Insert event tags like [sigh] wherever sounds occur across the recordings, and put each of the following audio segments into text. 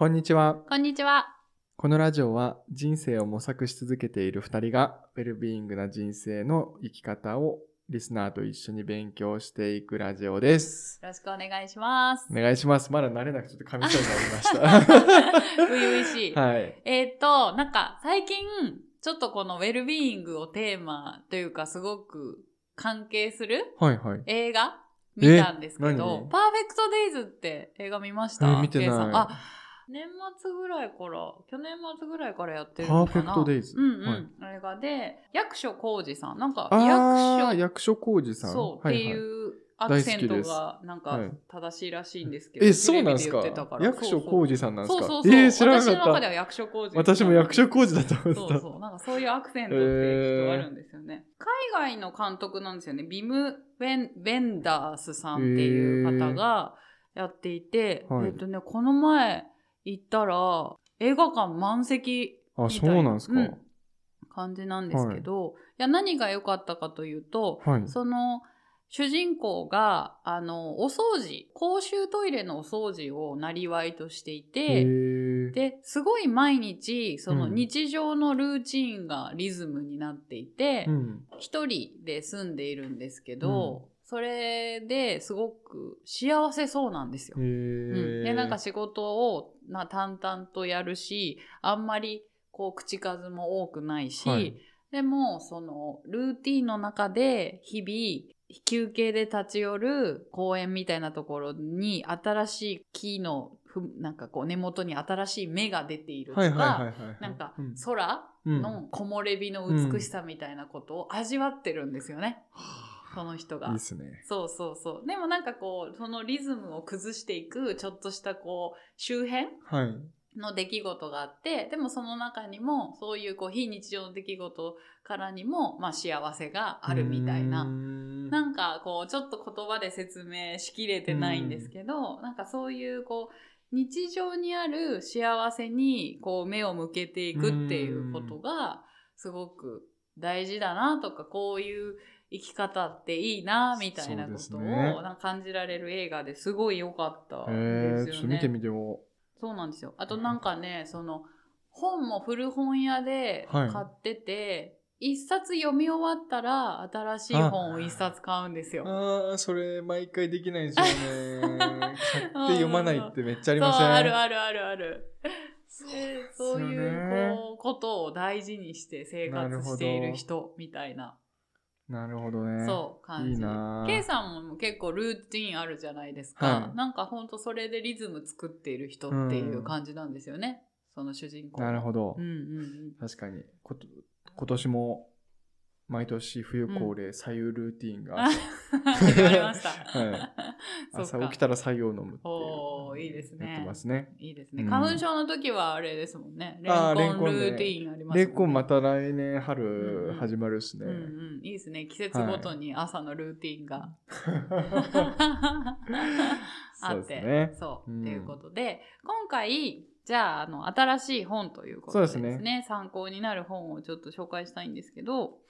こんにちは。こんにちは。このラジオは人生を模索し続けている2人がウェルビーイングな人生の生き方をリスナーと一緒に勉強していくラジオです。よろしくお願いしますお。願いします。まだ慣れなくてちょっと噛みそうになりました。[laughs] 初々しい。[laughs] はい。えーっと、なんか最近、ちょっとこのウェルビーイングをテーマというかすごく関係するはいはい。映画見たんですけえど何、パーフェクトデイズって映画見ました？え見てないあ、年末ぐらいから、去年末ぐらいからやってるのかな？パーフェクトデイズうんうん。はい映画で、役所広司さん。なんか役所、役所広司さん。そう、はいはいっていうアクセントがなんかはい正しいらしいんですけど、え、そうなんですか役所広司さんなんですか？そうそうそう。えー、知らな私のかった。中では役所広司。私も役所広司だと思ってた。そうそう。なんかそういうアクセントってきっとあるんですよね。海外の監督なんですよね。ビム・ベンベンダースさんっていう方がやっていて、はいえっとね、この前行ったら映画館満席あ、みたいそうなんですか、うん。感じなんですけど、い、や何が良かったかというと、はい。その主人公があのお掃除公衆トイレのお掃除をなりわいとしていへて、ー。ですごい毎日そのうん。日常のルーチンがリズムになっていてうん。一、人で住んでいるんですけど、それですごく幸せそうなんですよ。へうん、ーでなんか仕事をな淡々とやるしあんまりこう口数も多くないし、はい。でもそのルーティンの中で日々休憩で立ち寄る公園みたいなところに新しい木のふなんかこう根元に新しい芽が出ているとか。なんかうん。空うん。の木漏れ日の美しさみたいなことを味わってるんですよね、その人が。いいっすね。そうそうそう。でもなんかこう、そのリズムを崩していく、ちょっとしたこう、周辺はい。の出来事があって、でもその中にも、そういうこう、非日常の出来事からにも、まあ幸せがあるみたいうな。ーんなんかこう、ちょっと言葉で説明しきれてないんですけど、なんかそういうこう、日常にある幸せにこう目を向けていくっていうことがすごく大事だなとかこういう生き方っていいなみたいなことをな感じられる映画ですごい良かったへんーちょっと見てですよね。みても。そうなんですよ。あとなんかね、その本も古本屋ではい買ってて、一冊読み終わったら新しい本を一冊買うんですよ。ああ、それ毎回できないんですよね。[laughs] 買って読まないってめっちゃありません？あるあるあるある。そういうこうことを大事にして生活している人みたいななるほどね。そう感じ。K さんも結構ルーティンあるじゃないですか、はい。なんかほんとそれでリズム作っている人っていう感じなんですよね、その主人公。なるほど。うん。うんうん。確かに。こと今年も毎年冬恒例左右ルーティンがあり [laughs] 朝起きたら左右を飲むっておーいいですね。やってますね。いいですね。うん。花粉症の時はあれですもんね。レンコンルーティンありますレンコンまた来年うん春うん。始まるっすね。うんうん、いいですね。季節ごとに朝のルーティンが、[laughs] あって。そう、うん。っていうことで今回じゃああの新しい本ということでですね。すね。参考になる本をちょっと紹介したいんですけど「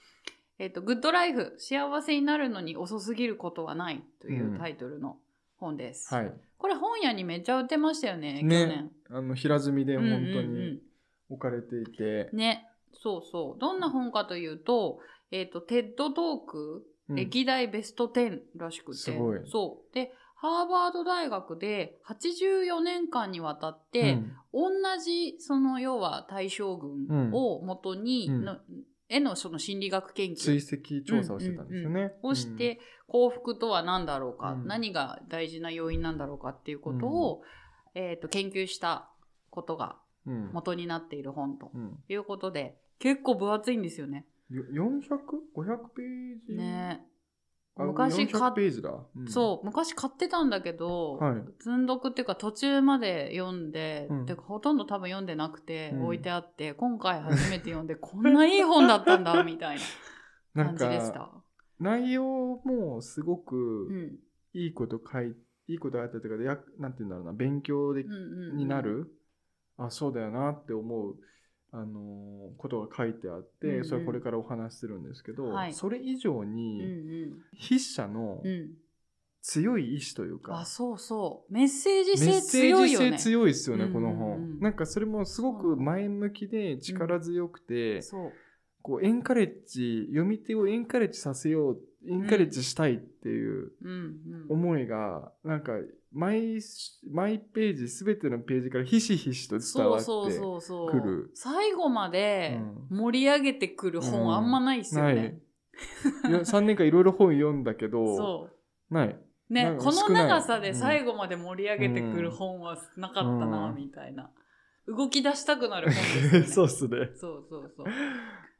えっとグッドライフ幸せになるのに遅すぎることはない」というタイトルの本です、はい。これ本屋にめっちゃ売ってましたよね去ね年。あの平積みで本当うんうん。に置かれていて。うん、ね。そうそう。どんな本かというと,、えっとテッドトークうん。歴代ベスト10らしくて、すごい。そう。でハーバード大学で84年間にわたって、同じその要は大将軍をもとにうん。の、へのその心理学研追究跡調査をしてたんですよね。をして、幸福とは何だろうか、うん。何が大事な要因なんだろうかっていうことを、えー、と研究したことがうん、うん元になっている本とうん。いうことで結構分厚いんですよね。よ 400?500 ページ？ね。あ昔買っ400ページだ。うん。そう昔買ってたんだけど、はい。積んどくっていうか途中まで読んで、うん。てかほとんど多分読んでなくて、うん。置いてあって今回初めて読んでこんないい本だったんだみたいな [laughs] 感じでした。か内容もすごうくん。いいこと書いいいことあったというかやなんて言うんだろうな勉強でになる、あそうだよなって思うあのーことが書いてあって、うんうんそれこれからお話しするんですけど、はいそれ以上うんにうん筆者のうん強い意志というかあ、そうそう。メッセージメッ性セージ強いよね。性強いですよね、うんこのうんうん本。なんかそれもすごく前向きで力強くて、そう。こうエンカレッジ、読み手をエンカレッジさせよう、エンカレッジしたいっていううんうん。思いが、なんか毎、毎ページ、すべてのページからひしひしと伝わって。そうそうそうそう。来る最後までうん盛り上げてくるうん本あんまないっすよね。いや [laughs] 3年間いろいろ本読んだけど。ない。ねこの長さで最後まで盛り上げてくる本はなかったな、うんみたいな。動き出したくなる本ですよね。[laughs] そうっすね。そうそうそう。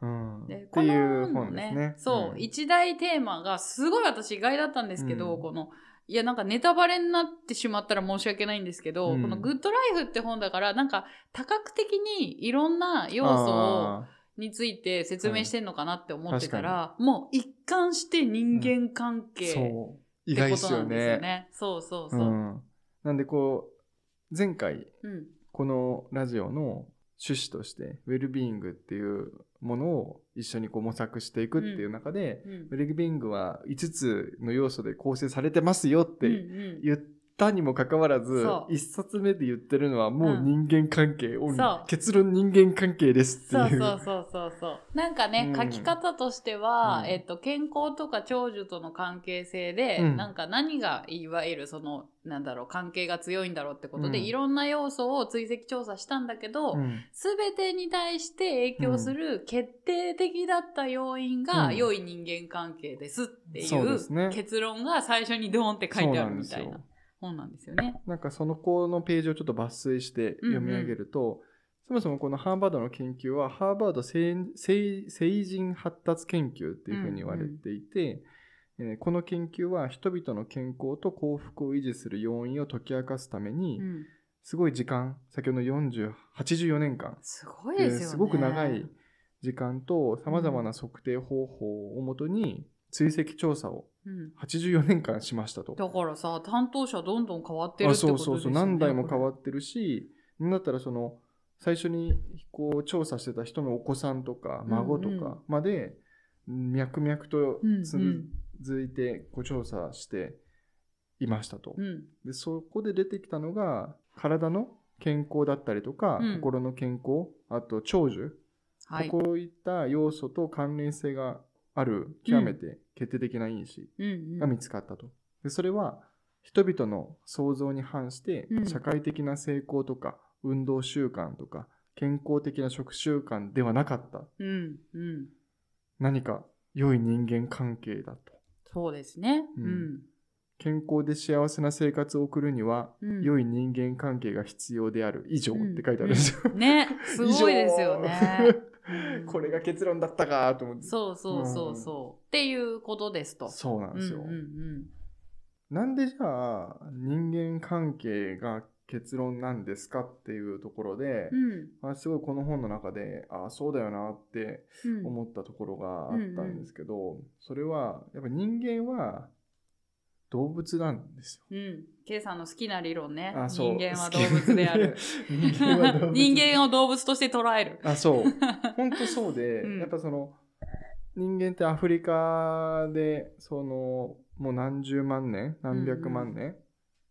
うん。でっていうこの本ですね。そう、ん一大テーマがすごい私意外だったんですけど、うんこの、いやなんかネタバレになってしまったら申し訳ないんですけど、うんこのグッドライフって本だから、なんか多角的にいろんな要素を、あについて説明してんのかなって思ってたら、もう一貫して人間関ー係そう。ってことなんですよね。ね。そうそうそう。うん。なんでこう、前回、うん。このラジオの趣旨として、ウェルビーイングっていうものを一緒にこう模索していくっていう中で、うんウェルビーイングは5つの要素で構成されてますよってうんうん。言ったにもかかわらず、一冊目で言ってるのはもう人間関係、う。結論人間関係ですっていう。そうそうそうそう。そう。なんかね、うん。書き方としては、うん。えっと、健康とか長寿との関係性で、うん。なんか何がいわゆるその、なんだろう、関係が強いんだろうってことで、うん。いろんな要素を追跡調査したんだけど、うん。すべてに対して影響する決定的だった要因が、うん。良い人間関係ですっていう結論が最初にドーンって書いてあるみたいな本なんですよね。なんかその子のページをちょっと抜粋して読み上げると、そもそもこのハーバードの研究は、ハーバード成人発達研究っていうふうに言われていて、えーこの研究は人々の健康と幸福を維持する要因を解き明かすために、うんすごい時間、先ほどの40、84年間、すごいですよね。すごく長い時間と様々な測定方法をもとに追跡調査をうん84年間しましたと。だからさ、担当者どんどん変わってるってあことですよね。そうそうそう何代も変わっってるしなんだったらその最初にこう調査してた人のお子さんとか孫とうんうんかまで脈々とうん続いてこう調査していましたと。うん。でそこで出てきたのが体の健康だったりとか、うん心の健康あと長寿、はい。こういった要素と関連性がある極めて決定的な因子うんが見つかったと。でそれは人々の想像に反してうん社会的な成功とか運動習慣とか健康的な食習慣ではなかったうん。うん。何か良い人間関係だと。そうですね。ううんん。健康で幸せな生活を送るにはうん良い人間関係が必要である以上って書いてあるんですよ。うんね。すごいですよね。[laughs] うんこれが結論だったかと思って。そうそうそうそう。っていうことですと。そうなんですよ。うんうんなんでじゃあ人間関係が結論なんですかっていうところで、うん。あすごいこの本の中であそうだよなってうん。思ったところがあったんですけど、それはやっぱ人間は動物なんですよ。うん。ケイさんの好きな理論ね。あそう人間は動物である。人間は動物人間を動物として捉える。あそう [laughs] 本当そうで、うんやっぱその人間ってアフリカでそのもう何十万年何百万年、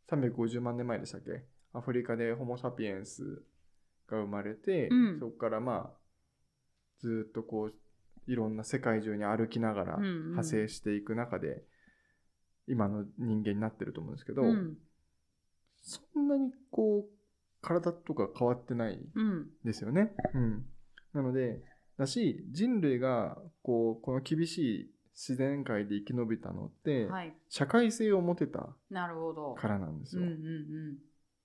350万年前でしたっけ？アフリカでホモ・サピエンスが生まれて、うんそこからまあずっとこういろんな世界中に歩きながらうんうん派生していく中で、今の人間になってると思うんですけど、うん。そんなにこう体とか変わってないうん。ですよね。うん、なのでだし人類がこうこの厳しい自然界で生き延びたのって、はい。社会性を持てた。からなんですよ。うんうん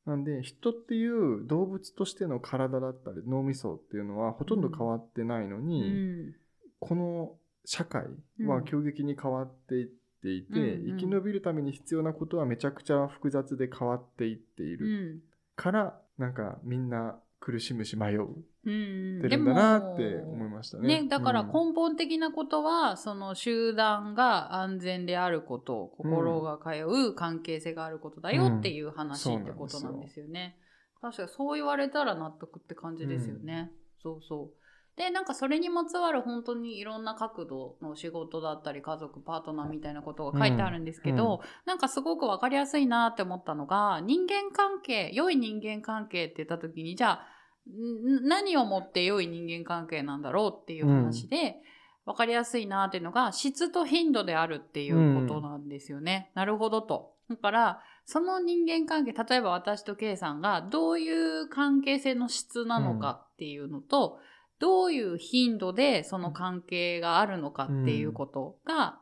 なんで人っていう動物としての体だったり脳みそっていうのはほとんど変わってないのうん。に、うんこの社会は急激に変わっていっていて、うんうん生き延びるために必要なことはめちゃくちゃ複雑で変わっていっているうんから、なんかみんな苦しむし迷ううんてるんだなって思いましたね。ね、だからうん根本的なことは、その集団が安全であること、心が通う関係性があることだよっていう話うんってことなんですよね。確かにそう言われたら納得って感じですよね。そうそう。で、なんかそれにまつわる本当にいろんな角度の仕事だったり、家族、パートナーみたいなことが書いてあるんですけど、うんなんかすごくわかりやすいなって思ったのが、人間関係、良い人間関係って言った時に、じゃあ、ん何をもって良い人間関係なんだろうっていう話で、わかりやすいなっていうのが、質と頻度であるっていうことなんですよね。なるほどと。だから、その人間関係、例えば私と K さんがどういう関係性の質なのかっていうのと、どういう頻度でその関係があるのかっていうことが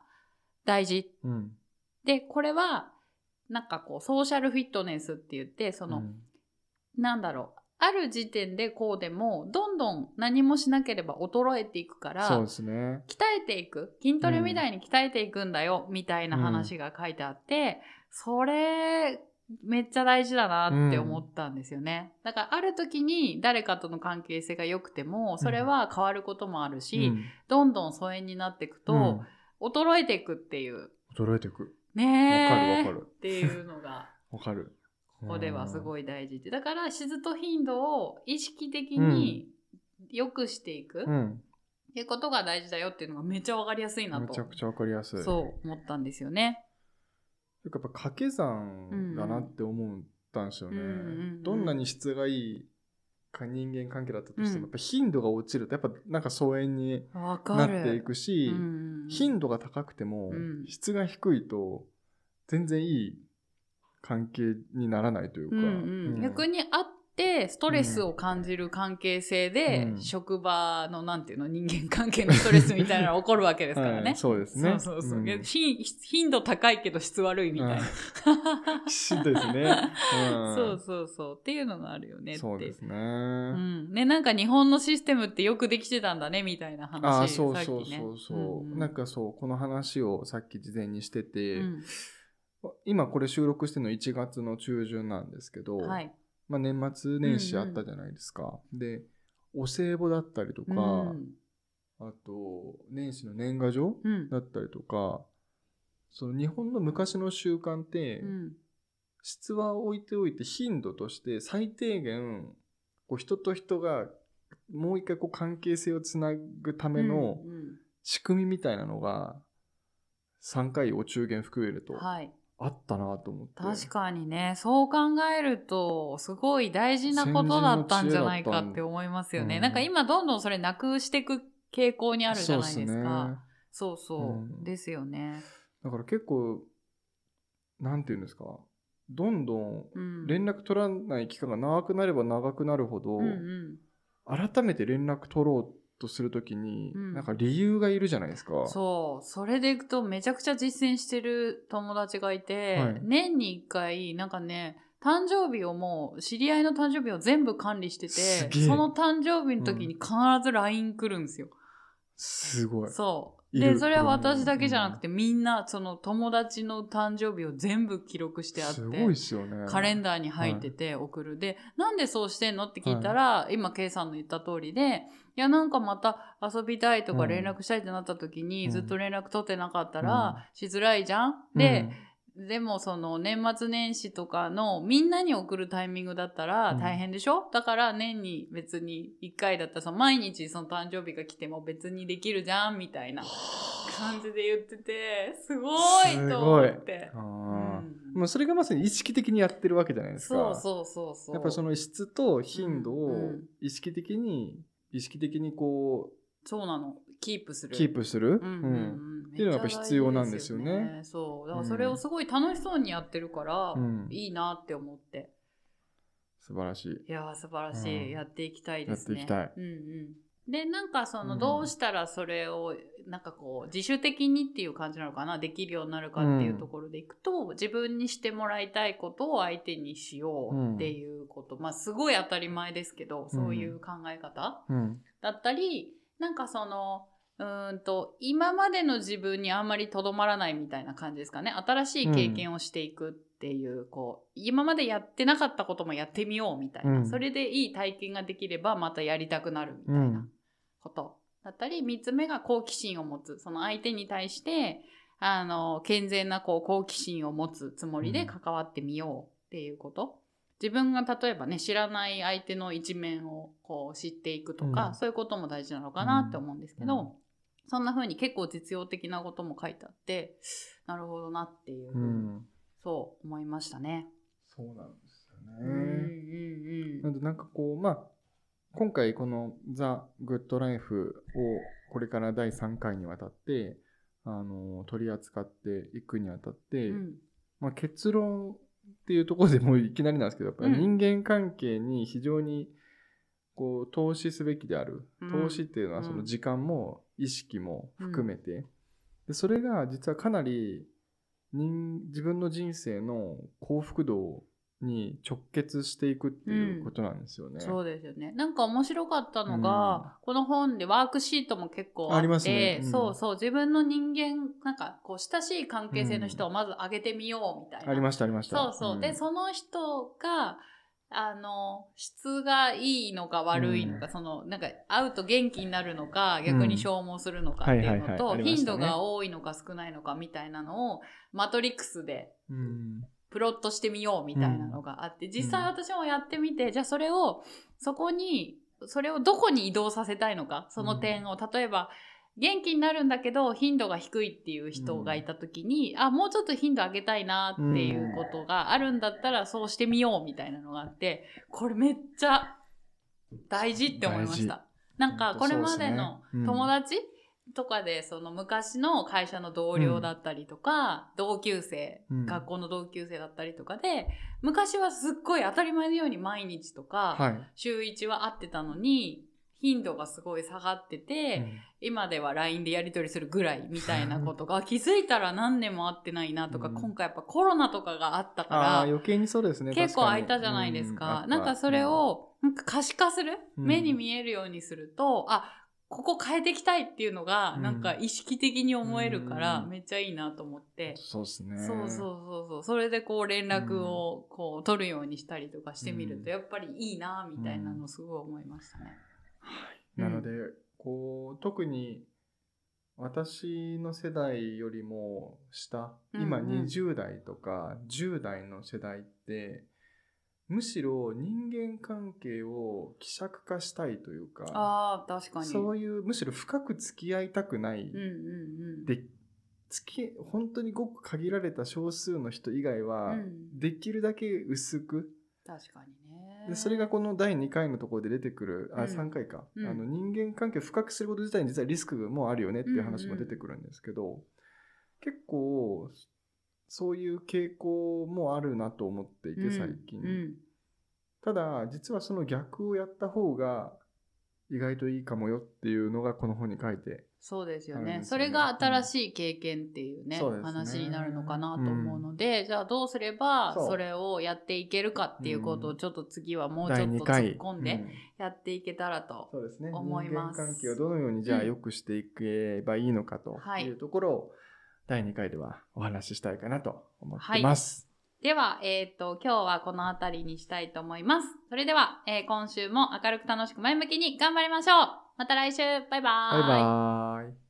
大事。うん。で、これは、なんかこう、ソーシャルフィットネスって言って、その、うんなんだろう。ある時点でこうでも、どんどん何もしなければ衰えていくから、そうですね。鍛えていく筋トレみたいに鍛えていくんだよ、みたいな話が書いてあって、それめっちゃ大事だなって思ったんですよね、だからある時に誰かとの関係性が良くてもそれは変わることもあるし、うんどんどん疎遠になっていくと、うん衰えていくっていう衰えていく。わかねえるわかるっていうのが [laughs] わかる。ここではすい。ごい大事でだから質と頻度を意識的に良くしていく、っうん。ていうことが大事だよっていうのがめっちゃわかりやすいなとめちゃくちゃわかりやすい。そう思ったんですよね。やっぱ掛け算だなって思ったんですよね。うんどんなに質がいいか人間関係だったとしても、うん。やっぱ頻度が落ちるとやっぱなんか疎遠に。なっていくし、うん頻度が高くても、うん。質が低いと全然いい関係にならないというか、逆にあってストレスを感じる関係性で、うん職場のなんていうの人間関係のストレスみたいなのが起こるわけですからね。はいそうですねそうそうそう。うんで頻頻度高いけど質悪いみたいな。うんですね、うんそうそうそう。っていうのがあるよね。そうですね、うん。ね、なんか日本のシステムってよくできてたんだね、みたいな話。ああそうそうさっきねそうそう、んんなんかそうこの話をさっき事前にしてて、うん今これ収録してるの1月の中旬なんですけど、はい。まあ、年末年始あったじゃないですか、でお歳暮だったりとか、うん。あと年始の年賀状うん。だったりとかその日本の昔の習慣って、うん。質は置いておいて頻度として最低限こう人と人がもう一回こう関係性をつなぐためのうんうん。仕組みみたいなのが3回お中元含めるとはい。あったなと思って確かにね、そう考えると、すごい大事なことだったんじゃないかって思いますよね。うんなんか今どんどんそれなくしていく傾向にあるじゃないですか。そうそううんですよね。だから結構なんていうんですかどんどんうん。連絡取らない期間が長くなれば長くなるほど、うんうん。改めて連絡取ろうとするときに、うんなんか理由がいるじゃないですか。そう。それでいくとめちゃくちゃ実践してる友達がいて、はい年に一回、なんかね、誕生日をもう、知り合いの誕生日を全部管理してて、その誕生日の時に必ず LINE 来るんですよ。すごい。そう。で、それは私だけじゃなくて、みんな、その友達の誕生日を全部記録してあって、すごいっすよね。カレンダーに入ってて送る。で、なんでそうしてんのって聞いたら、今、ケイさんの言った通りで、い。や、なんかまた遊びたいとかうん。連絡したいってなった時に、うん。ずっと連絡取ってなかったうん。ら、しづらいじゃん？で、でもその年末年始とかのみんなに送るタイミングだったらうん大変でしょ、だから年に別に1回だったらその毎日その誕生日が来ても別にできるじゃんみたいな感じで言ってて、すごいと思って。もうそれがまさに意識的にやってるわけじゃないですか。そうそうそうそう。やっぱりその質と頻度をうんうん意識的に、意識的にこそうなの。キープすう、る。キープする？うんっていうのがやっぱ必要なんですよねそう。だからそれをすごい楽しそうにやってるから、うんいいなって思って。素晴らしい。いやー素晴らしい、うんやっていきたいですね。やっていきたいうんうん。で、なんかその、うんどうしたらそれを、なんかこう、自主的にっていう感じなのかな、できるようになるかっていうところでいくと、自分にしてもらいたいことを相手にしようっていうこと、まあすごい当たり前ですけど、そういう考え方うん。だったり、なんかその、うーんと、今までの自分にあんまりとどまらないみたいな感じですかね。新しい経験をしていくっていう、こう、今までやってなかったこともやってみようみたいな。うんそれでいい体験ができればまたやりたくなるみたいなこと。だったり、三つ目が好奇心を持つ。その相手に対して、あの、健全なこう好奇心を持つつもりで関わってみようっていうこと。自分が例えばね知らない相手の一面をこう知っていくとか、うんそういうことも大事なのかなって思うんですけど、うんそんな風に結構実用的なことも書いてあってなるほどなっていうふうん。そう思いましたね。そうなんですようんうんね。うなんんでなんかこう、まあ、今回このザ・グッド・ライフをこれから第3回にわたって、あの、取り扱っていくにあたって、うんまあ、結論っていうところでもういきなりなんですけど、やっぱり人間関係に非常にこう投資すべきである。うん投資っていうのはその時間も意識も含めて、でそれが実はかなり人自分の人生の幸福度に直結していくっていうことなんですよね。そうですよね。なんか面白かったのが、この本でワークシートも結構あって、ありますねうんそうそう、自分の人間、なんかこう親しい関係性の人をまず上げてみようみたいな。ありましたありました。そうそう。で、んその人が、あの、質がいいのか悪いのか、うん。その、なんか、会うと元気になるのか、逆に消耗するのかっていうのと、頻度が多いのか少ないのかみたいなのを、マトリックスでうん。プロットしてみようみたいなのがあって、実際私もやってみて、じゃあそれを、そこに、それをどこに移動させたいのか、その点を、例えば、元気になるんだけど頻度が低いっていう人がいた時に、あもうちょっと頻度上げたいなっていうことがあるんだったらそうしてみようみたいなのがあってこれめっちゃ大事って思いました。なんかこれまでの友達とかでその昔の会社の同僚だったりとか、同級生、うん。学校の同級生だったりとかで昔はすっごい当たり前のように毎日とか、はい。週1は会ってたのに頻度がすごい下がってて、今では LINE でやり取りするぐらいみたいなことが気づいたら何年も会ってないなとか、うん今回やっぱコロナとかがあったから余計にそうですね。結構空いたじゃないですか。うんなんかそれ、をなんか可視化する、うん目に見えるようにすると、あ、ここ変えていきたいっていうのが、うんなんか意識的に思えるから、うんめっちゃいいなと思ってうん。そうですね。そうそうそうそう。それでこう連絡をこう取るようにしたりとかしてみると、うんやっぱりいいなみたいなのすごい思いましたね。なので、こう、特に私の世代よりも下、今うんうん20代とか10代の世代って、むしろ人間関係を希釈化したいというか、ああ、確かに。そういう、むしろ深く付き合いたくない。うんうんうん。で、付き、本当にごく限られた少数の人以外は、うんできるだけ薄く、確かにね。でそれがこの第2回のところで出てくる、あ、うん。3回か、うん。あの人間関係を深くすること自体に実はリスクもあるよねっていう話も出てくるんですけど、結構そういう傾向もあるなと思っていて最近、うん。ただ実はその逆をやった方が意外といいかもよっていうのがこの本に書いてそうですよね。ね。それが新しい経験っていうね、そうですね。話になるのかなと思うので、じゃあどうすればそれをやっていけるかっていうことをちょっと次はもうちょ第2っと突っ回込んでうん。やっていけたらと。思います。人間関係をどのようにじゃあうん良くしていけばいいのかとはいいうところを第2回ではお話ししたいかなと思ってます。では、えっ、と、今日はこの辺りにしたいと思います。それでは、えー今週も明るく楽しく前向きに頑張りましょう。また来週。バイバーイ。バイバーイ。